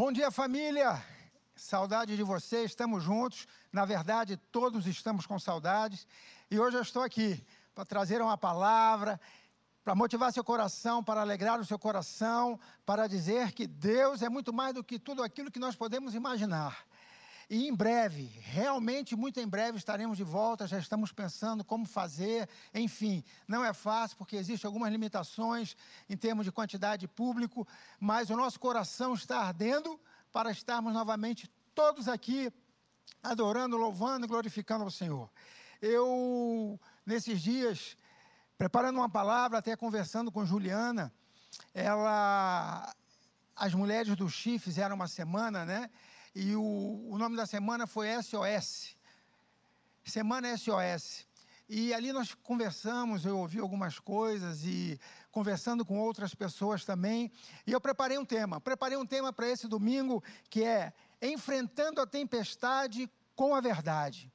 Bom dia, família! Saudade de vocês, estamos juntos. Na verdade, todos estamos com saudades. E hoje eu estou aqui para trazer uma palavra, para motivar seu coração, para alegrar o seu coração, para dizer que Deus é muito mais do que tudo aquilo que nós podemos imaginar. E em breve, realmente muito em breve, estaremos de volta. Já estamos pensando como fazer. Enfim, não é fácil porque existem algumas limitações em termos de quantidade de público, mas o nosso coração está ardendo para estarmos novamente todos aqui adorando, louvando e glorificando ao Senhor. Eu, nesses dias, preparando uma palavra, até conversando com Juliana, ela, as mulheres do Chi fizeram uma semana, né? E o, o nome da semana foi SOS. Semana SOS. E ali nós conversamos, eu ouvi algumas coisas e conversando com outras pessoas também. E eu preparei um tema. Preparei um tema para esse domingo que é Enfrentando a Tempestade com a Verdade.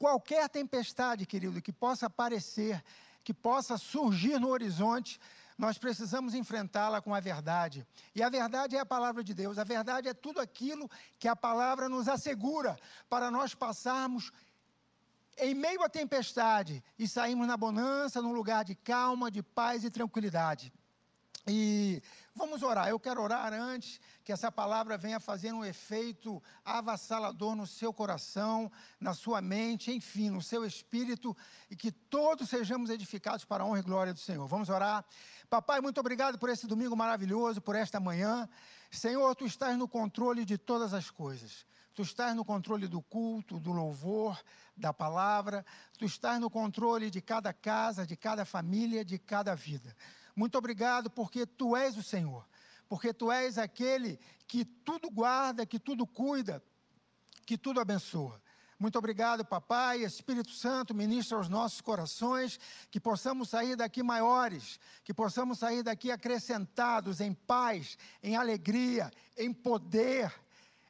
Qualquer tempestade, querido, que possa aparecer, que possa surgir no horizonte, nós precisamos enfrentá-la com a verdade. E a verdade é a palavra de Deus. A verdade é tudo aquilo que a palavra nos assegura para nós passarmos em meio à tempestade e sairmos na bonança, num lugar de calma, de paz e tranquilidade. E vamos orar. Eu quero orar antes que essa palavra venha fazer um efeito avassalador no seu coração, na sua mente, enfim, no seu espírito, e que todos sejamos edificados para a honra e glória do Senhor. Vamos orar. Papai, muito obrigado por esse domingo maravilhoso, por esta manhã. Senhor, tu estás no controle de todas as coisas. Tu estás no controle do culto, do louvor, da palavra. Tu estás no controle de cada casa, de cada família, de cada vida. Muito obrigado porque tu és o Senhor, porque tu és aquele que tudo guarda, que tudo cuida, que tudo abençoa. Muito obrigado, papai, Espírito Santo, ministra aos nossos corações, que possamos sair daqui maiores, que possamos sair daqui acrescentados em paz, em alegria, em poder,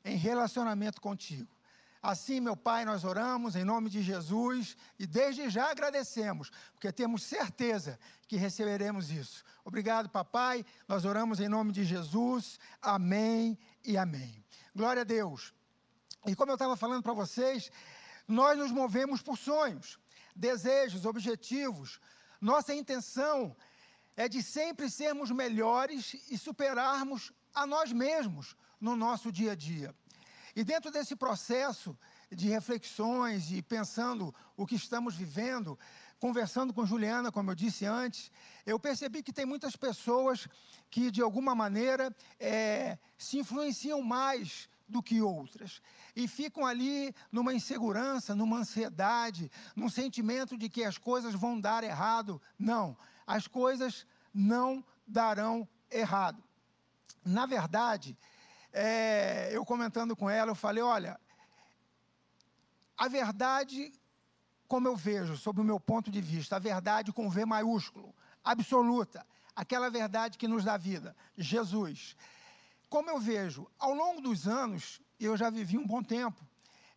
em relacionamento contigo. Assim, meu Pai, nós oramos em nome de Jesus e desde já agradecemos, porque temos certeza que receberemos isso. Obrigado, papai. Nós oramos em nome de Jesus. Amém e amém. Glória a Deus. E como eu estava falando para vocês, nós nos movemos por sonhos, desejos, objetivos. Nossa intenção é de sempre sermos melhores e superarmos a nós mesmos no nosso dia a dia. E dentro desse processo de reflexões e pensando o que estamos vivendo, conversando com Juliana, como eu disse antes, eu percebi que tem muitas pessoas que, de alguma maneira, é, se influenciam mais do que outras. E ficam ali numa insegurança, numa ansiedade, num sentimento de que as coisas vão dar errado. Não, as coisas não darão errado. Na verdade, é, eu comentando com ela, eu falei: olha, a verdade, como eu vejo, sob o meu ponto de vista, a verdade com V maiúsculo, absoluta, aquela verdade que nos dá vida, Jesus. Como eu vejo, ao longo dos anos, eu já vivi um bom tempo,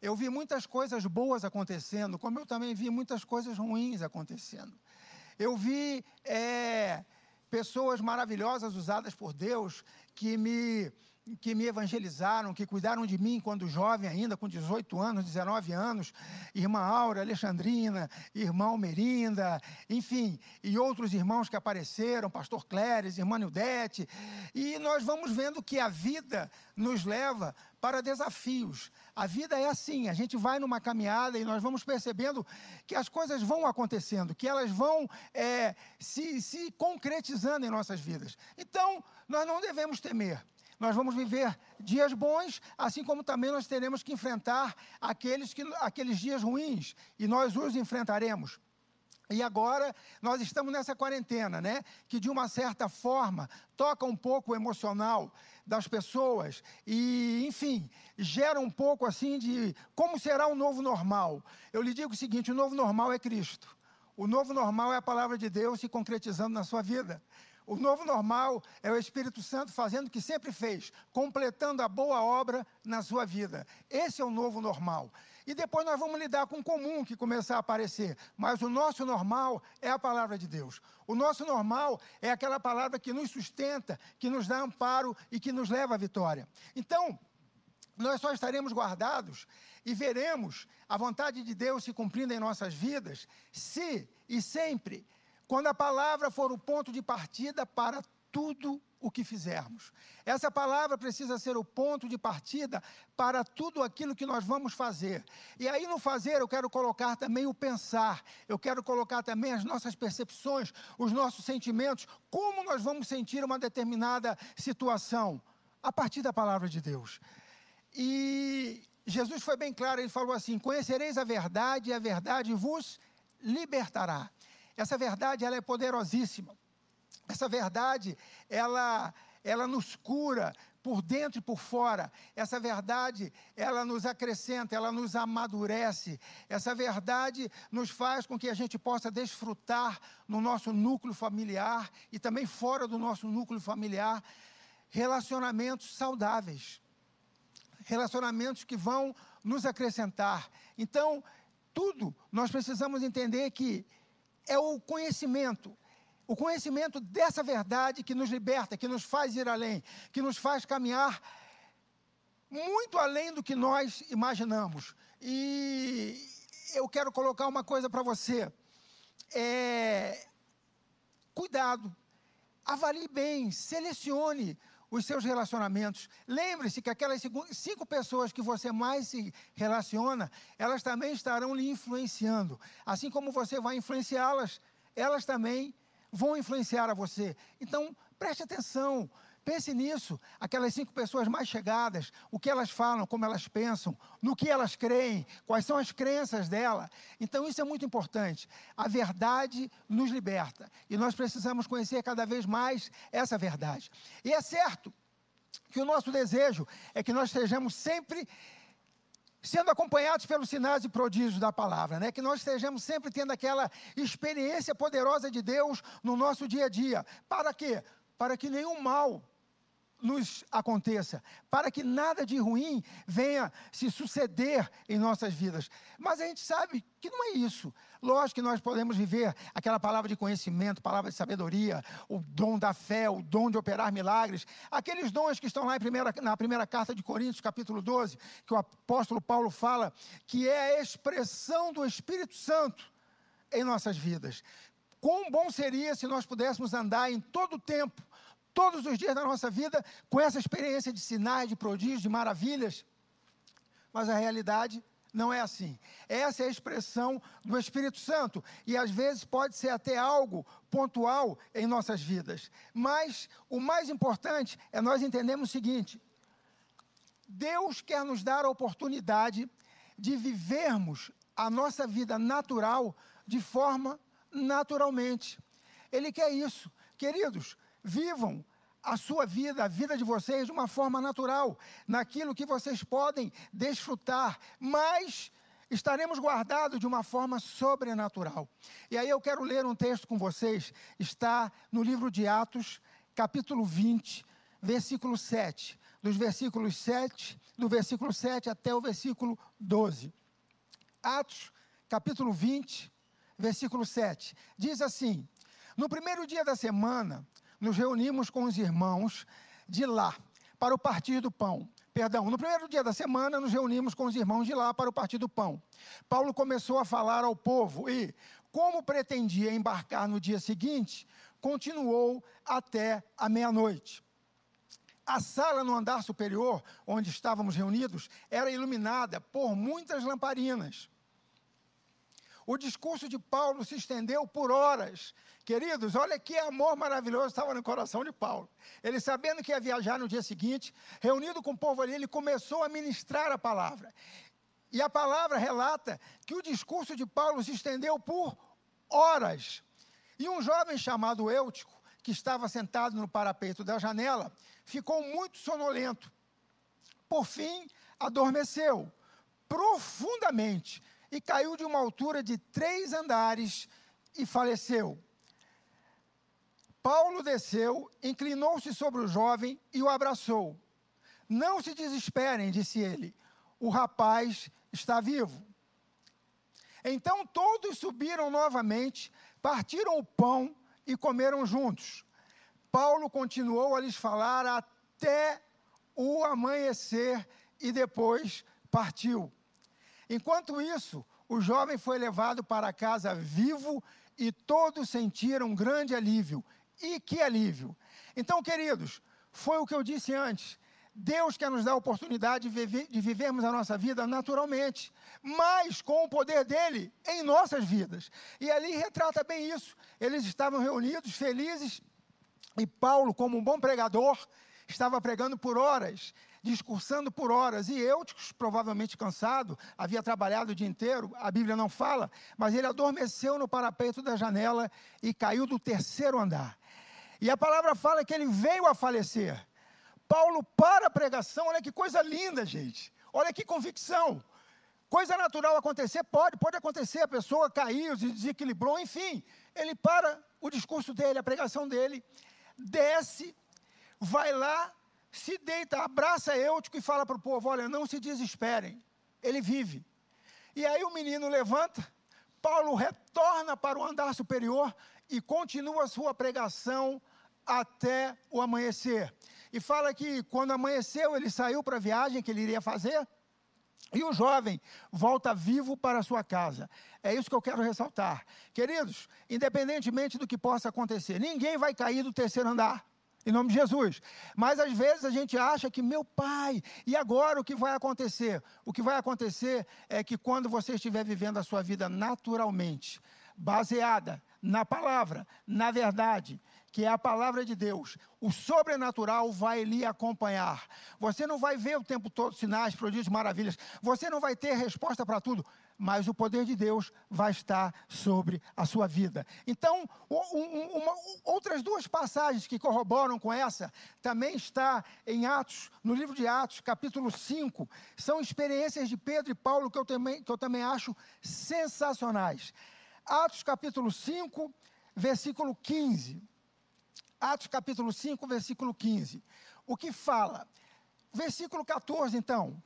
eu vi muitas coisas boas acontecendo, como eu também vi muitas coisas ruins acontecendo. Eu vi é, pessoas maravilhosas usadas por Deus que me que me evangelizaram, que cuidaram de mim quando jovem ainda, com 18 anos, 19 anos, irmã Aura, Alexandrina, irmão Merinda, enfim, e outros irmãos que apareceram, pastor Cléres, irmã Nildete, e nós vamos vendo que a vida nos leva para desafios. A vida é assim, a gente vai numa caminhada e nós vamos percebendo que as coisas vão acontecendo, que elas vão é, se, se concretizando em nossas vidas. Então, nós não devemos temer. Nós vamos viver dias bons, assim como também nós teremos que enfrentar aqueles, que, aqueles dias ruins, e nós os enfrentaremos. E agora nós estamos nessa quarentena, né? Que de uma certa forma toca um pouco o emocional das pessoas e, enfim, gera um pouco assim de como será o novo normal. Eu lhe digo o seguinte: o novo normal é Cristo. O novo normal é a palavra de Deus se concretizando na sua vida. O novo normal é o Espírito Santo fazendo o que sempre fez, completando a boa obra na sua vida. Esse é o novo normal. E depois nós vamos lidar com o comum que começar a aparecer. Mas o nosso normal é a palavra de Deus. O nosso normal é aquela palavra que nos sustenta, que nos dá amparo e que nos leva à vitória. Então, nós só estaremos guardados e veremos a vontade de Deus se cumprindo em nossas vidas, se e sempre, quando a palavra for o ponto de partida para tudo o que fizermos. Essa palavra precisa ser o ponto de partida para tudo aquilo que nós vamos fazer. E aí, no fazer, eu quero colocar também o pensar, eu quero colocar também as nossas percepções, os nossos sentimentos, como nós vamos sentir uma determinada situação, a partir da palavra de Deus. E Jesus foi bem claro, ele falou assim: Conhecereis a verdade, e a verdade vos libertará. Essa verdade ela é poderosíssima. Essa verdade, ela, ela nos cura por dentro e por fora. Essa verdade, ela nos acrescenta, ela nos amadurece. Essa verdade nos faz com que a gente possa desfrutar no nosso núcleo familiar e também fora do nosso núcleo familiar relacionamentos saudáveis. Relacionamentos que vão nos acrescentar. Então, tudo nós precisamos entender que é o conhecimento, o conhecimento dessa verdade que nos liberta, que nos faz ir além, que nos faz caminhar muito além do que nós imaginamos. E eu quero colocar uma coisa para você. É, cuidado, avalie bem, selecione os seus relacionamentos. Lembre-se que aquelas cinco pessoas que você mais se relaciona, elas também estarão lhe influenciando. Assim como você vai influenciá-las, elas também vão influenciar a você. Então, preste atenção, pense nisso. Aquelas cinco pessoas mais chegadas, o que elas falam, como elas pensam, no que elas creem, quais são as crenças dela. Então, isso é muito importante. A verdade nos liberta e nós precisamos conhecer cada vez mais essa verdade. E é certo que o nosso desejo é que nós estejamos sempre sendo acompanhados pelos sinais e prodígios da palavra, né? Que nós estejamos sempre tendo aquela experiência poderosa de Deus no nosso dia a dia. Para quê? Para que nenhum mal nos aconteça, para que nada de ruim venha se suceder em nossas vidas. Mas a gente sabe que não é isso. Lógico que nós podemos viver aquela palavra de conhecimento, palavra de sabedoria, o dom da fé, o dom de operar milagres, aqueles dons que estão lá primeira, na primeira carta de Coríntios, capítulo 12, que o apóstolo Paulo fala, que é a expressão do Espírito Santo em nossas vidas. Quão bom seria se nós pudéssemos andar em todo o tempo todos os dias da nossa vida com essa experiência de sinais, de prodígios, de maravilhas. Mas a realidade não é assim. Essa é a expressão do Espírito Santo. E às vezes pode ser até algo pontual em nossas vidas. Mas o mais importante é nós entendermos o seguinte: Deus quer nos dar a oportunidade de vivermos a nossa vida natural de forma naturalmente. Ele quer isso. Queridos, Vivam a sua vida, a vida de vocês, de uma forma natural, naquilo que vocês podem desfrutar, mas estaremos guardados de uma forma sobrenatural. E aí eu quero ler um texto com vocês, está no livro de Atos, capítulo 20, versículo 7. Dos versículos 7, do versículo 7 até o versículo 12. Atos, capítulo 20, versículo 7. Diz assim: No primeiro dia da semana, nos reunimos com os irmãos de lá para o partir do pão. Perdão, no primeiro dia da semana, nos reunimos com os irmãos de lá para o partir do pão. Paulo começou a falar ao povo e, como pretendia embarcar no dia seguinte, continuou até a meia-noite. A sala no andar superior, onde estávamos reunidos, era iluminada por muitas lamparinas. O discurso de Paulo se estendeu por horas Queridos, olha que amor maravilhoso estava no coração de Paulo. Ele, sabendo que ia viajar no dia seguinte, reunido com o povo ali, ele começou a ministrar a palavra. E a palavra relata que o discurso de Paulo se estendeu por horas. E um jovem chamado Eutico, que estava sentado no parapeito da janela, ficou muito sonolento. Por fim, adormeceu profundamente e caiu de uma altura de três andares e faleceu. Paulo desceu, inclinou-se sobre o jovem e o abraçou. Não se desesperem, disse ele. o rapaz está vivo. Então todos subiram novamente, partiram o pão e comeram juntos. Paulo continuou a lhes falar até o amanhecer e depois partiu. Enquanto isso, o jovem foi levado para casa vivo e todos sentiram grande alívio. E que alívio! Então, queridos, foi o que eu disse antes. Deus quer nos dar a oportunidade de, viver, de vivermos a nossa vida naturalmente, mas com o poder dele em nossas vidas. E ali retrata bem isso. Eles estavam reunidos, felizes, e Paulo, como um bom pregador, estava pregando por horas, discursando por horas. E eu, provavelmente cansado, havia trabalhado o dia inteiro, a Bíblia não fala, mas ele adormeceu no parapeito da janela e caiu do terceiro andar. E a palavra fala que ele veio a falecer. Paulo para a pregação, olha que coisa linda, gente. Olha que convicção. Coisa natural acontecer, pode, pode acontecer, a pessoa caiu, se desequilibrou, enfim. Ele para o discurso dele, a pregação dele, desce, vai lá, se deita, abraça Eutico e fala para o povo: olha, não se desesperem, ele vive. E aí o menino levanta, Paulo retorna para o andar superior e continua a sua pregação até o amanhecer. E fala que quando amanheceu, ele saiu para a viagem que ele iria fazer. E o jovem volta vivo para a sua casa. É isso que eu quero ressaltar. Queridos, independentemente do que possa acontecer, ninguém vai cair do terceiro andar. Em nome de Jesus. Mas às vezes a gente acha que, meu pai, e agora o que vai acontecer? O que vai acontecer é que quando você estiver vivendo a sua vida naturalmente, baseada na palavra, na verdade, que é a palavra de Deus, o sobrenatural vai lhe acompanhar. Você não vai ver o tempo todo sinais, prodígios, maravilhas. Você não vai ter resposta para tudo, mas o poder de Deus vai estar sobre a sua vida. Então, um, uma, outras duas passagens que corroboram com essa, também está em Atos, no livro de Atos, capítulo 5. São experiências de Pedro e Paulo que eu também, que eu também acho sensacionais. Atos capítulo 5, versículo 15. Atos capítulo 5, versículo 15. O que fala? Versículo 14, então.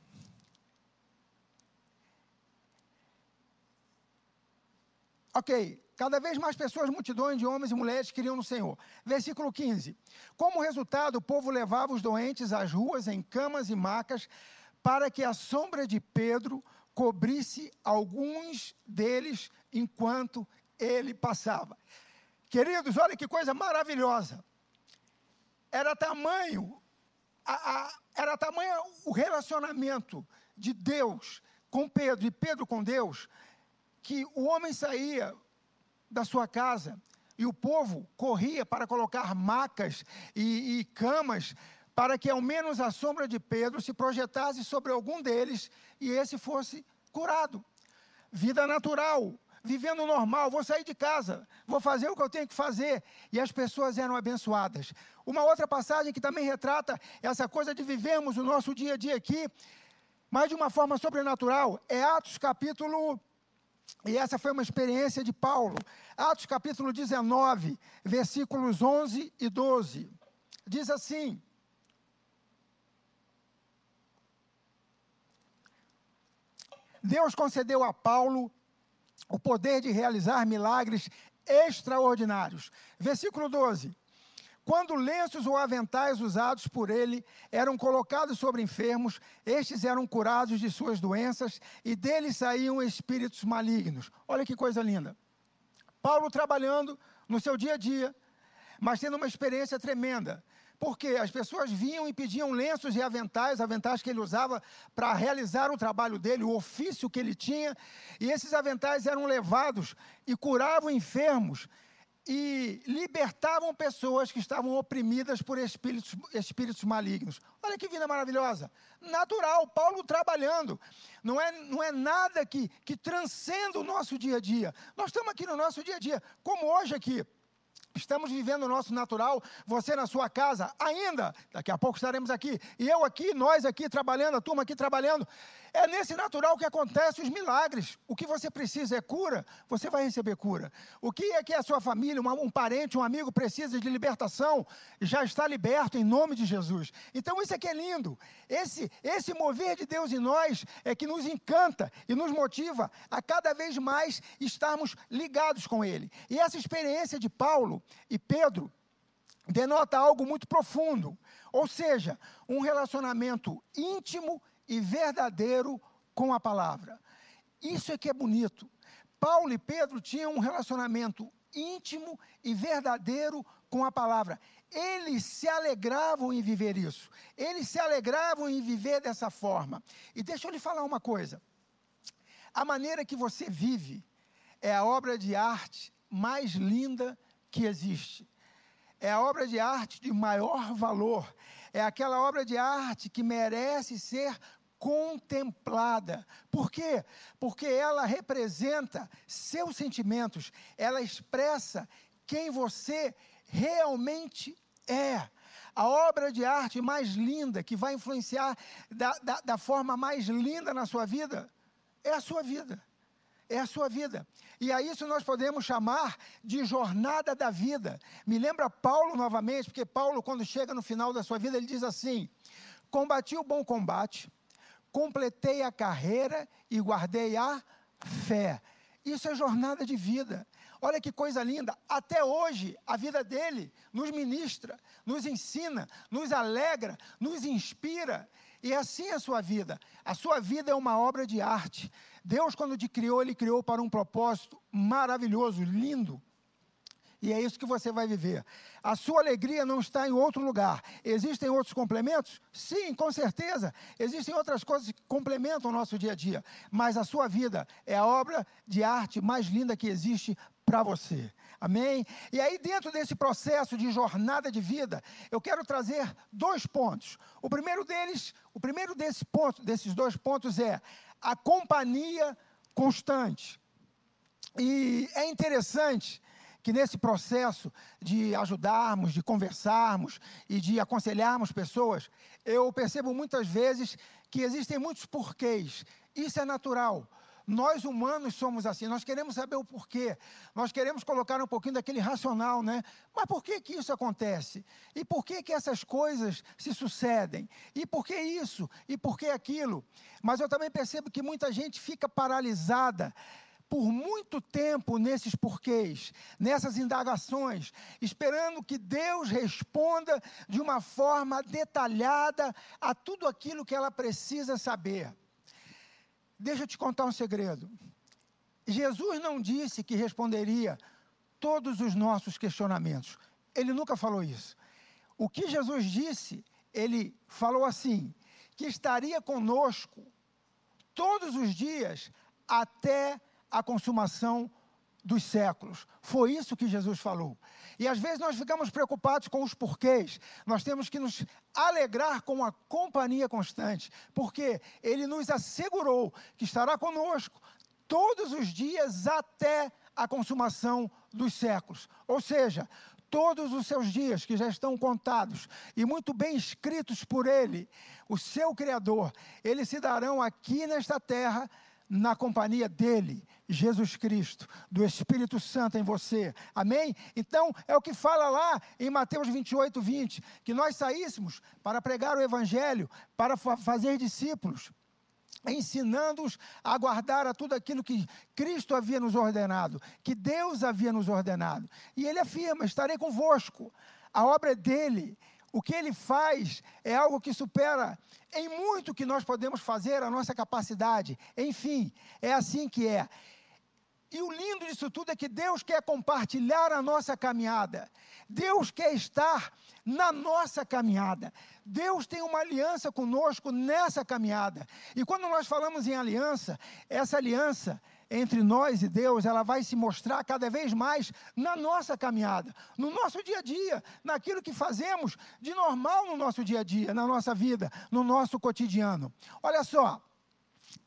Ok, cada vez mais pessoas, multidões de homens e mulheres queriam no Senhor. Versículo 15. Como resultado, o povo levava os doentes às ruas em camas e macas, para que a sombra de Pedro cobrisse alguns deles enquanto ele passava. Queridos, olha que coisa maravilhosa. Era tamanho, a, a, era tamanho o relacionamento de Deus com Pedro e Pedro com Deus, que o homem saía da sua casa e o povo corria para colocar macas e, e camas para que ao menos a sombra de Pedro se projetasse sobre algum deles e esse fosse curado. Vida natural, vivendo normal, vou sair de casa, vou fazer o que eu tenho que fazer. E as pessoas eram abençoadas. Uma outra passagem que também retrata essa coisa de vivermos o nosso dia a dia aqui, mas de uma forma sobrenatural, é Atos capítulo. E essa foi uma experiência de Paulo. Atos capítulo 19, versículos 11 e 12. Diz assim: Deus concedeu a Paulo o poder de realizar milagres extraordinários. Versículo 12. Quando lenços ou aventais usados por ele eram colocados sobre enfermos, estes eram curados de suas doenças e deles saíam espíritos malignos. Olha que coisa linda. Paulo trabalhando no seu dia a dia, mas tendo uma experiência tremenda. Porque as pessoas vinham e pediam lenços e aventais, aventais que ele usava para realizar o trabalho dele, o ofício que ele tinha, e esses aventais eram levados e curavam enfermos e libertavam pessoas que estavam oprimidas por espíritos, espíritos malignos. Olha que vida maravilhosa. Natural, Paulo trabalhando. Não é, não é nada que, que transcenda o nosso dia a dia. Nós estamos aqui no nosso dia a dia, como hoje aqui. Estamos vivendo o nosso natural, você na sua casa, ainda, daqui a pouco estaremos aqui, e eu aqui, nós aqui trabalhando, a turma aqui trabalhando. É nesse natural que acontecem os milagres. O que você precisa é cura, você vai receber cura. O que é que a sua família, um parente, um amigo precisa de libertação, já está liberto em nome de Jesus. Então isso é que é lindo. Esse, esse mover de Deus em nós é que nos encanta e nos motiva a cada vez mais estarmos ligados com Ele. E essa experiência de Paulo e Pedro denota algo muito profundo, ou seja, um relacionamento íntimo e verdadeiro com a palavra. Isso é que é bonito. Paulo e Pedro tinham um relacionamento íntimo e verdadeiro com a palavra. Eles se alegravam em viver isso. Eles se alegravam em viver dessa forma. E deixa eu lhe falar uma coisa. A maneira que você vive é a obra de arte mais linda que existe. É a obra de arte de maior valor. É aquela obra de arte que merece ser contemplada. Por quê? Porque ela representa seus sentimentos, ela expressa quem você realmente é. A obra de arte mais linda, que vai influenciar da, da, da forma mais linda na sua vida, é a sua vida é a sua vida. E a isso nós podemos chamar de jornada da vida. Me lembra Paulo novamente, porque Paulo, quando chega no final da sua vida, ele diz assim: Combati o bom combate, completei a carreira e guardei a fé. Isso é jornada de vida. Olha que coisa linda. Até hoje, a vida dele nos ministra, nos ensina, nos alegra, nos inspira. E é assim a sua vida. A sua vida é uma obra de arte. Deus, quando te criou, Ele criou para um propósito maravilhoso, lindo. E é isso que você vai viver. A sua alegria não está em outro lugar. Existem outros complementos? Sim, com certeza. Existem outras coisas que complementam o nosso dia a dia. Mas a sua vida é a obra de arte mais linda que existe para você. Amém? E aí, dentro desse processo de jornada de vida, eu quero trazer dois pontos. O primeiro deles, o primeiro desse ponto, desses dois pontos é a companhia constante. E é interessante que nesse processo de ajudarmos, de conversarmos e de aconselharmos pessoas, eu percebo muitas vezes que existem muitos porquês. Isso é natural. Nós humanos somos assim, nós queremos saber o porquê, nós queremos colocar um pouquinho daquele racional, né? Mas por que que isso acontece? E por que que essas coisas se sucedem? E por que isso? E por que aquilo? Mas eu também percebo que muita gente fica paralisada por muito tempo nesses porquês, nessas indagações, esperando que Deus responda de uma forma detalhada a tudo aquilo que ela precisa saber. Deixa eu te contar um segredo. Jesus não disse que responderia todos os nossos questionamentos. Ele nunca falou isso. O que Jesus disse, ele falou assim: que estaria conosco todos os dias até a consumação dos séculos. Foi isso que Jesus falou. E às vezes nós ficamos preocupados com os porquês. Nós temos que nos alegrar com a companhia constante, porque Ele nos assegurou que estará conosco todos os dias até a consumação dos séculos. Ou seja, todos os seus dias que já estão contados e muito bem escritos por Ele, o seu Criador, eles se darão aqui nesta terra na companhia dele, Jesus Cristo, do Espírito Santo em você. Amém? Então, é o que fala lá em Mateus 28, 20, que nós saíssemos para pregar o Evangelho, para fazer discípulos, ensinando-os a guardar a tudo aquilo que Cristo havia nos ordenado, que Deus havia nos ordenado. E ele afirma: estarei convosco. A obra é dele o que ele faz é algo que supera em muito que nós podemos fazer a nossa capacidade. Enfim, é assim que é. E o lindo disso tudo é que Deus quer compartilhar a nossa caminhada. Deus quer estar na nossa caminhada. Deus tem uma aliança conosco nessa caminhada. E quando nós falamos em aliança, essa aliança entre nós e Deus, ela vai se mostrar cada vez mais na nossa caminhada, no nosso dia a dia, naquilo que fazemos de normal no nosso dia a dia, na nossa vida, no nosso cotidiano. Olha só,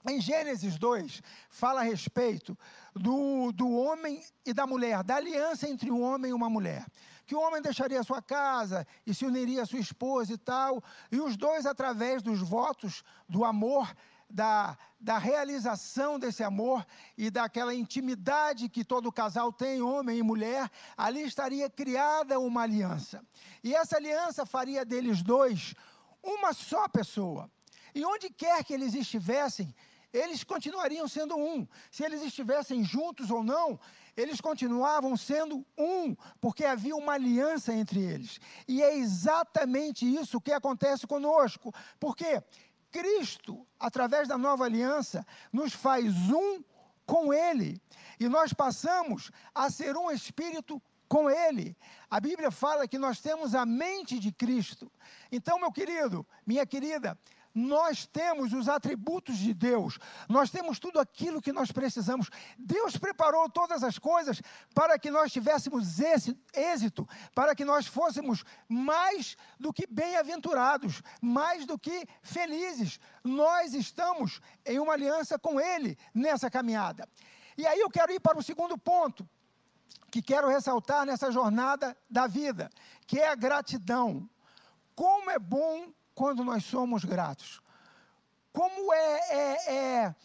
Em Gênesis 2, fala a respeito do, do homem e da mulher, da aliança entre um homem e uma mulher. Que o homem deixaria sua casa e se uniria à sua esposa e tal, e os dois, através dos votos do amor, da, da realização desse amor e daquela intimidade que todo casal tem, homem e mulher, ali estaria criada uma aliança. E essa aliança faria deles dois uma só pessoa. E onde quer que eles estivessem, eles continuariam sendo um. Se eles estivessem juntos ou não, eles continuavam sendo um, porque havia uma aliança entre eles. E é exatamente isso que acontece conosco. Porque Cristo, através da nova aliança, nos faz um com Ele. E nós passamos a ser um espírito com Ele. A Bíblia fala que nós temos a mente de Cristo. Então, meu querido, minha querida, nós temos os atributos de Deus, nós temos tudo aquilo que nós precisamos. Deus preparou todas as coisas para que nós tivéssemos êxito, para que nós fôssemos mais do que bem-aventurados, mais do que felizes. Nós estamos em uma aliança com Ele nessa caminhada. E aí eu quero ir para o segundo ponto, que quero ressaltar nessa jornada da vida, que é a gratidão. Como é bom quando nós somos gratos. Como é, é, é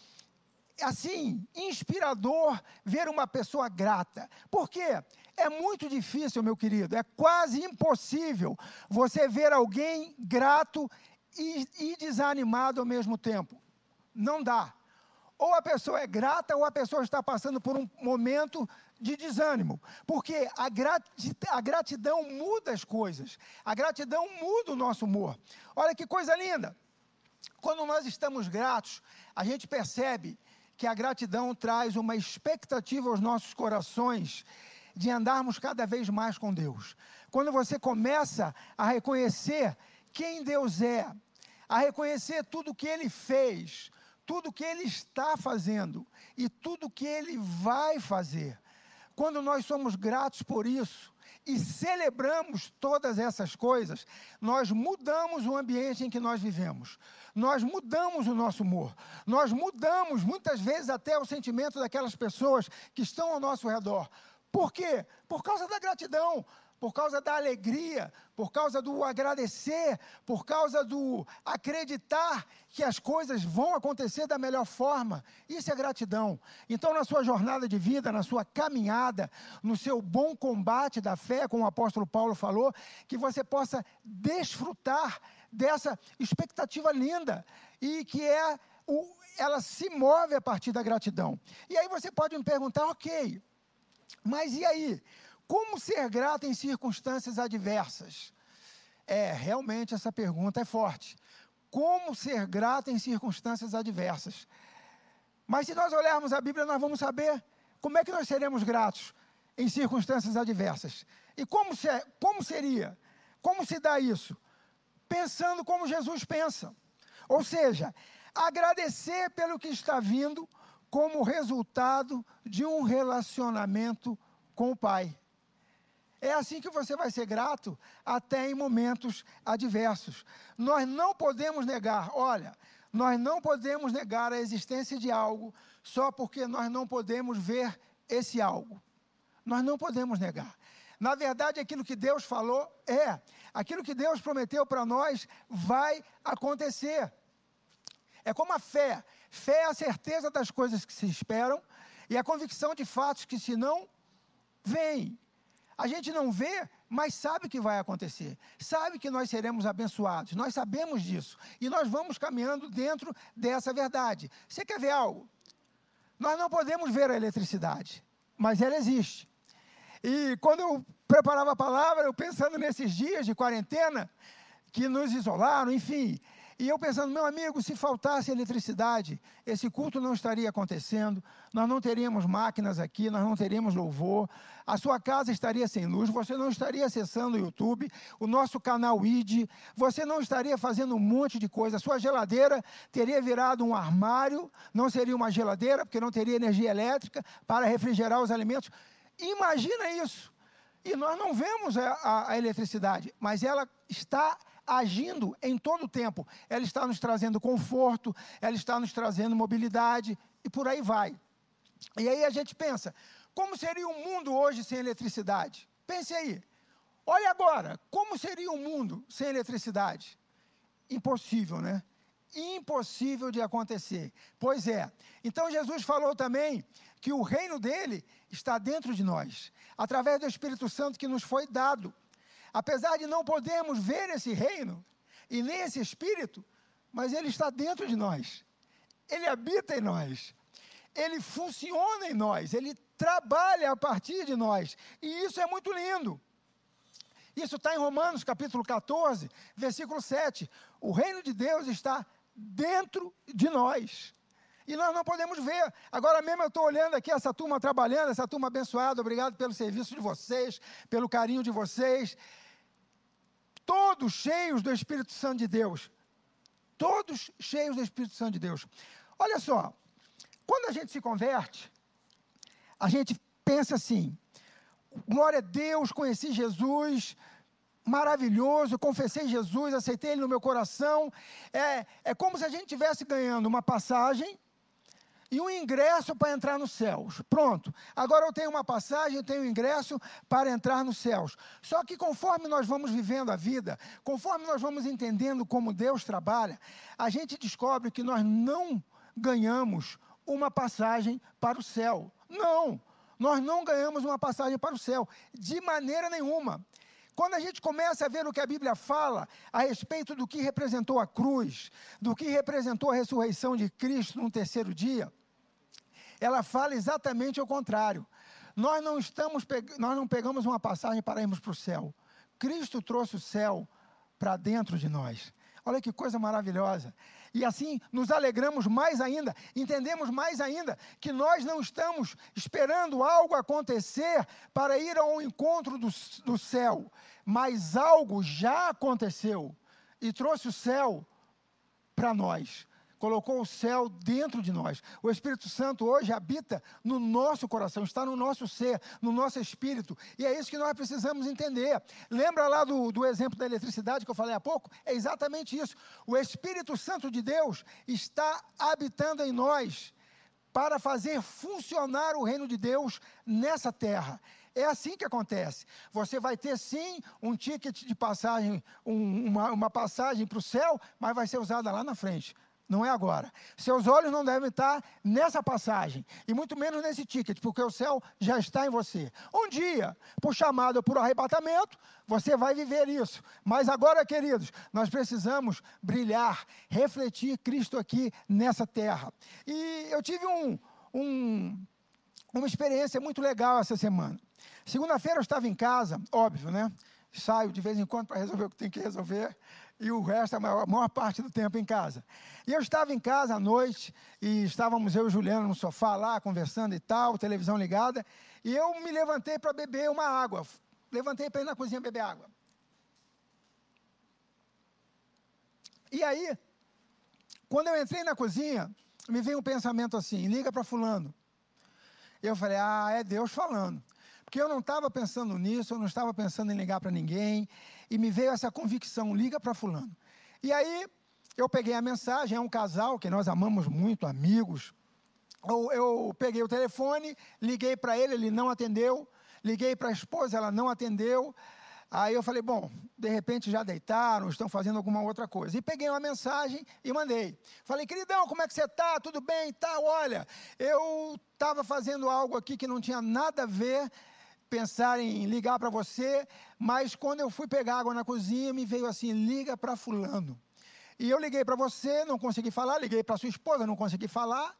assim, inspirador ver uma pessoa grata. Por quê? É muito difícil, meu querido, é quase impossível você ver alguém grato e, e, desanimado ao mesmo tempo. Não dá. Ou a pessoa é grata, ou a pessoa está passando por um momento de desânimo, porque a, a gratidão muda as coisas, a gratidão muda o nosso humor. Olha que coisa linda! Quando nós estamos gratos, a gente percebe que a gratidão traz uma expectativa aos nossos corações de andarmos cada vez mais com Deus. Quando você começa a reconhecer quem Deus é, a reconhecer tudo que Ele fez, tudo que Ele está fazendo e tudo que Ele vai fazer, quando nós somos gratos por isso e celebramos todas essas coisas, nós mudamos o ambiente em que nós vivemos. Nós mudamos o nosso humor. Nós mudamos muitas vezes até o sentimento daquelas pessoas que estão ao nosso redor. Por quê? Por causa da gratidão, por causa da alegria, por causa do agradecer, por causa do acreditar que as coisas vão acontecer da melhor forma. Isso é gratidão. Então, na sua jornada de vida, na sua caminhada, no seu bom combate da fé, como o apóstolo Paulo falou, que você possa desfrutar dessa expectativa linda e que é o, ela se move a partir da gratidão. E aí você pode me perguntar, ok, mas e aí? Como ser grato em circunstâncias adversas? É, realmente essa pergunta é forte. Como ser grato em circunstâncias adversas? Mas se nós olharmos a Bíblia, nós vamos saber como é que nós seremos gratos em circunstâncias adversas. E como, se, como seria? Como se dá isso? Pensando como Jesus pensa. Ou seja, agradecer pelo que está vindo como resultado de um relacionamento com o Pai. É assim que você vai ser grato até em momentos adversos. Nós não podemos negar, olha, nós não podemos negar a existência de algo só porque nós não podemos ver esse algo. Nós não podemos negar. Na verdade, aquilo que Deus falou é, aquilo que Deus prometeu para nós vai acontecer. É como a fé. Fé é a certeza das coisas que se esperam e a convicção de fatos que se não vêm. A gente não vê, mas sabe que vai acontecer. Sabe que nós seremos abençoados. Nós sabemos disso. E nós vamos caminhando dentro dessa verdade. Você quer ver algo? Nós não podemos ver a eletricidade, mas ela existe. E quando eu preparava a palavra, eu pensando nesses dias de quarentena, que nos isolaram, enfim, e eu pensando, meu amigo, se faltasse eletricidade, esse culto não estaria acontecendo, nós não teríamos máquinas aqui, nós não teríamos louvor, a sua casa estaria sem luz, você não estaria acessando o YouTube, o nosso canal ID, você não estaria fazendo um monte de coisa, a sua geladeira teria virado um armário, não seria uma geladeira, porque não teria energia elétrica para refrigerar os alimentos. Imagina isso. E nós não vemos a, a, a eletricidade, mas ela está agindo em todo o tempo. Ela está nos trazendo conforto, ela está nos trazendo mobilidade e por aí vai. E aí a gente pensa, como seria o mundo hoje sem eletricidade? Pense aí. Olha agora, como seria o mundo sem eletricidade? Impossível, né? Impossível de acontecer. Pois é. Então Jesus falou também que o reino dele está dentro de nós, através do Espírito Santo que nos foi dado. Apesar de não podermos ver esse reino e nem esse Espírito, mas ele está dentro de nós. Ele habita em nós. Ele funciona em nós. Ele trabalha a partir de nós. E isso é muito lindo. Isso está em Romanos capítulo 14, versículo 7. O reino de Deus está dentro de nós. E nós não podemos ver. Agora mesmo eu estou olhando aqui essa turma trabalhando, essa turma abençoada. Obrigado pelo serviço de vocês, pelo carinho de vocês. Todos cheios do Espírito Santo de Deus. Todos cheios do Espírito Santo de Deus. Olha só, quando a gente se converte, a gente pensa assim: glória a Deus, conheci Jesus, maravilhoso, confessei Jesus, aceitei Ele no meu coração. É, é como se a gente estivesse ganhando uma passagem e um ingresso para entrar nos céus. Pronto. Agora eu tenho uma passagem, eu tenho um ingresso para entrar nos céus. Só que conforme nós vamos vivendo a vida, conforme nós vamos entendendo como Deus trabalha, a gente descobre que nós não ganhamos uma passagem para o céu. Não. Nós não ganhamos uma passagem para o céu, de maneira nenhuma. Quando a gente começa a ver o que a Bíblia fala a respeito do que representou a cruz, do que representou a ressurreição de Cristo no terceiro dia, ela fala exatamente o contrário. Nós não estamos, nós não pegamos uma passagem para irmos para o céu. Cristo trouxe o céu para dentro de nós. Olha que coisa maravilhosa. E assim nos alegramos mais ainda, entendemos mais ainda que nós não estamos esperando algo acontecer para ir ao encontro do, do céu, mas algo já aconteceu e trouxe o céu para nós colocou o céu dentro de nós. O Espírito Santo hoje habita no nosso coração, está no nosso ser, no nosso espírito. E é isso que nós precisamos entender. Lembra lá do, do exemplo da eletricidade que eu falei há pouco? É exatamente isso. O Espírito Santo de Deus está habitando em nós para fazer funcionar o reino de Deus nessa terra. É assim que acontece. Você vai ter sim um ticket de passagem, um, uma, uma passagem para o céu, mas vai ser usada lá na frente não é agora. Seus olhos não devem estar nessa passagem, e muito menos nesse ticket, porque o céu já está em você. Um dia, por chamado ou por arrebatamento, você vai viver isso. Mas agora, queridos, nós precisamos brilhar, refletir Cristo aqui nessa terra. E eu tive um, um, uma experiência muito legal essa semana. Segunda-feira eu estava em casa, óbvio, né? Saio de vez em quando para resolver o que tem que resolver e o resto, a maior, a maior, parte do tempo em casa. E eu estava em casa à noite, e estávamos eu e Juliano no sofá lá, conversando e tal, televisão ligada, e eu me levantei para beber uma água. Levantei para ir na cozinha beber água. E aí, quando eu entrei na cozinha, me veio um pensamento assim: liga para Fulano. Eu falei: ah, é Deus falando. Porque eu não estava pensando nisso, eu não estava pensando em ligar para ninguém, e me veio essa convicção: liga para Fulano. E aí, eu peguei a mensagem, é um casal que nós amamos muito, amigos. Eu, eu peguei o telefone, liguei para ele, ele não atendeu. Liguei para a esposa, ela não atendeu. Aí eu falei, bom, de repente já deitaram, estão fazendo alguma outra coisa. E peguei uma mensagem e mandei. Falei, queridão, como é que você está? Tudo bem? Tá, olha, eu estava fazendo algo aqui que não tinha nada a ver pensar em ligar para você, mas quando eu fui pegar água na cozinha, me veio assim: liga para Fulano. E eu liguei para você, não consegui falar, liguei para sua esposa, não consegui falar,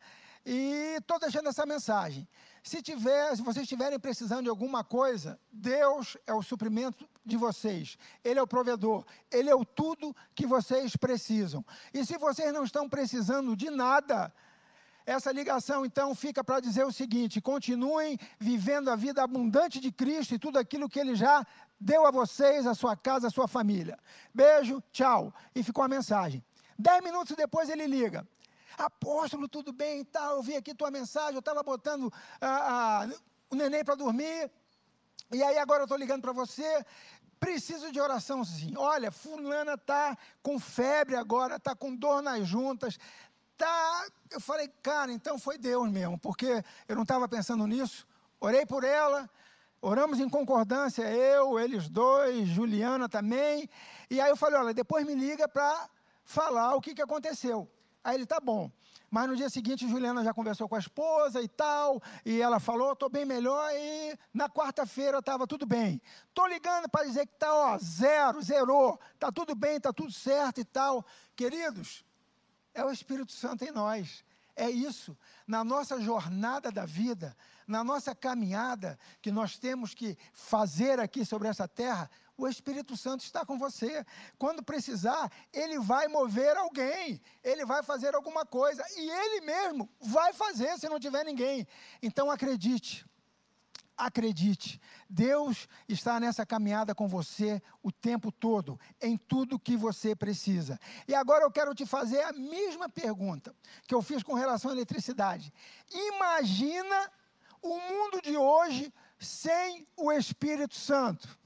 e estou deixando essa mensagem. Se, tiver, se vocês estiverem precisando de alguma coisa, Deus é o suprimento de vocês. Ele é o provedor. Ele é o tudo que vocês precisam. E se vocês não estão precisando de nada, essa ligação, então, fica para dizer o seguinte: continuem vivendo a vida abundante de Cristo e tudo aquilo que Ele já deu a vocês, a sua casa, a sua família. Beijo, tchau. E ficou a mensagem. Dez minutos depois ele liga. Apóstolo, tudo bem e tal? Eu vi aqui tua mensagem, eu estava botando ah, ah, o neném para dormir. E aí agora eu estou ligando para você preciso de oração sim. Olha, fulana tá com febre agora, tá com dor nas juntas, tá. Eu falei, cara, então foi Deus mesmo, porque eu não estava pensando nisso. Orei por ela, oramos em concordância, eu, eles dois, Juliana também. E aí eu falei, olha, depois me liga para falar o que, que aconteceu. Aí ele, tá bom. Mas no dia seguinte, Juliana já conversou com a esposa e tal, e ela falou, estou bem melhor, e na quarta-feira estava tudo bem. Estou ligando para dizer que está, ó, zero, zerou, está tudo bem, está tudo certo e tal. Queridos, é o Espírito Santo em nós. É isso. Na nossa jornada da vida, na nossa caminhada que nós temos que fazer aqui sobre essa terra, o Espírito Santo está com você. Quando precisar, ele vai mover alguém, ele vai fazer alguma coisa, e ele mesmo vai fazer se não tiver ninguém. Então acredite. Acredite, Deus está nessa caminhada com você o tempo todo, em tudo que você precisa. E agora eu quero te fazer a mesma pergunta que eu fiz com relação à eletricidade. Imagina o mundo de hoje sem o Espírito Santo.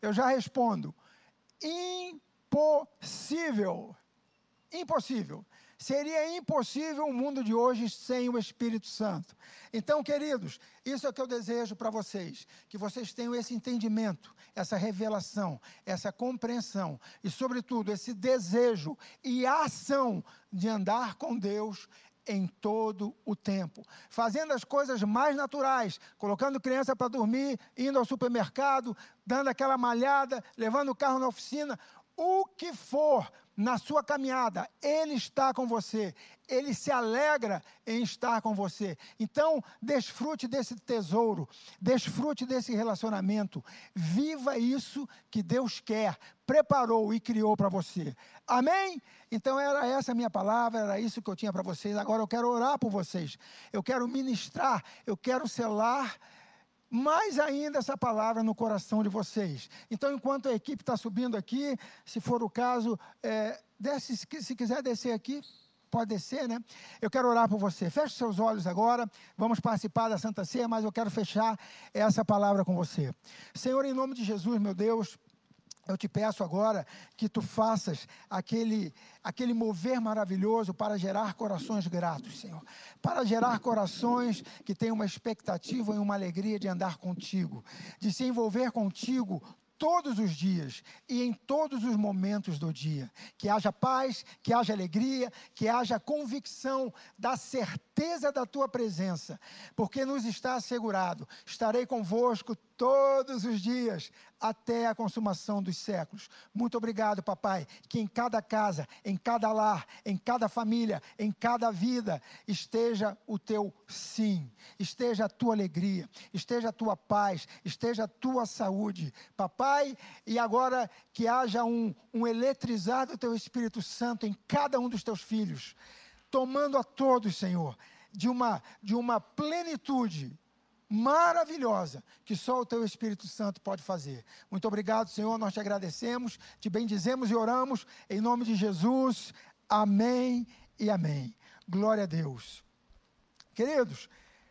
Eu já respondo: impossível. Impossível. Seria impossível o mundo de hoje sem o Espírito Santo. Então, queridos, isso é o que eu desejo para vocês: que vocês tenham esse entendimento, essa revelação, essa compreensão e, sobretudo, esse desejo e ação de andar com Deus em todo o tempo, fazendo as coisas mais naturais, colocando criança para dormir, indo ao supermercado, dando aquela malhada, levando o carro na oficina, o que for na sua caminhada, Ele está com você, Ele se alegra em estar com você. Então, desfrute desse tesouro, desfrute desse relacionamento, viva isso que Deus quer, preparou e criou para você. Amém? Então, era essa a minha palavra, era isso que eu tinha para vocês. Agora eu quero orar por vocês, eu quero ministrar, eu quero selar mais ainda essa palavra no coração de vocês. Então, enquanto a equipe está subindo aqui, se for o caso, é, desce, se quiser descer aqui, pode descer, né? Eu quero orar por você. Feche seus olhos agora. Vamos participar da Santa Ceia, mas eu quero fechar essa palavra com você. Senhor, em nome de Jesus, meu Deus. Eu te peço agora que tu faças aquele, aquele mover maravilhoso para gerar corações gratos, Senhor. Para gerar corações que têm uma expectativa e uma alegria de andar contigo, de se envolver contigo todos os dias e em todos os momentos do dia. Que haja paz, que haja alegria, que haja convicção da certeza da tua presença, porque nos está assegurado: estarei convosco todos os dias até a consumação dos séculos. Muito obrigado, papai, que em cada casa, em cada lar, em cada família, em cada vida esteja o teu sim, esteja a tua alegria, esteja a tua paz, esteja a tua saúde, papai, e agora que haja um, um eletrizar do teu Espírito Santo em cada um dos teus filhos, tomando a todos, Senhor, de uma, de uma plenitude maravilhosa que só o teu Espírito Santo pode fazer. Muito obrigado, Senhor, nós te agradecemos, te bendizemos e oramos em nome de Jesus. Amém e amém. Glória a Deus. Queridos,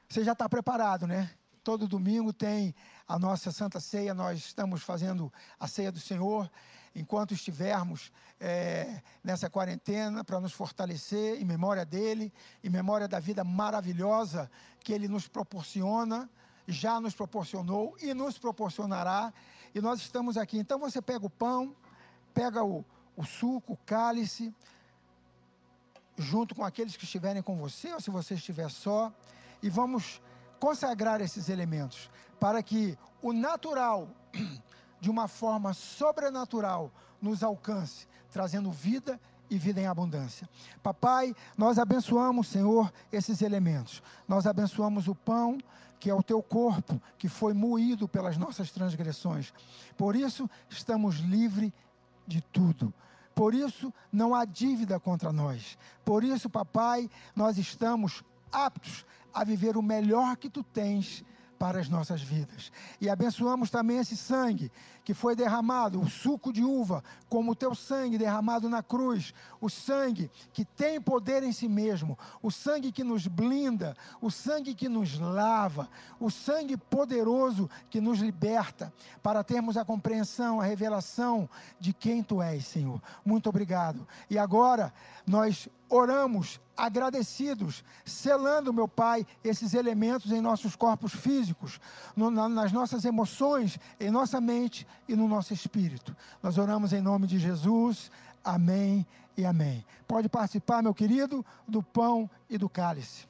você já está preparado, né? Todo domingo tem a nossa Santa Ceia, nós estamos fazendo a ceia do Senhor enquanto estivermos é, nessa quarentena, para nos fortalecer em memória dele, em memória da vida maravilhosa que ele nos proporciona, já nos proporcionou e nos proporcionará. E nós estamos aqui. Então você pega o pão, pega o, o suco, o cálice, junto com aqueles que estiverem com você, ou se você estiver só, e vamos consagrar esses elementos para que o natural de uma forma sobrenatural nos alcance, trazendo vida e vida em abundância. Papai, nós abençoamos, Senhor, esses elementos. Nós abençoamos o pão, que é o teu corpo, que foi moído pelas nossas transgressões. Por isso, estamos livres de tudo. Por isso, não há dívida contra nós. Por isso, papai, nós estamos aptos a viver o melhor que tu tens para as nossas vidas. E abençoamos também esse sangue que foi derramado, o suco de uva, como o teu sangue derramado na cruz, o sangue que tem poder em si mesmo, o sangue que nos blinda, o sangue que nos lava, o sangue poderoso que nos liberta, para termos a compreensão, a revelação de quem tu és, Senhor. Muito obrigado. E agora nós oramos agradecidos, selando, meu Pai, esses elementos em nossos corpos físicos, no, na, nas nossas emoções, em nossa mente e no nosso espírito. Nós oramos em nome de Jesus. Amém e amém. Pode participar, meu querido, do pão e do cálice.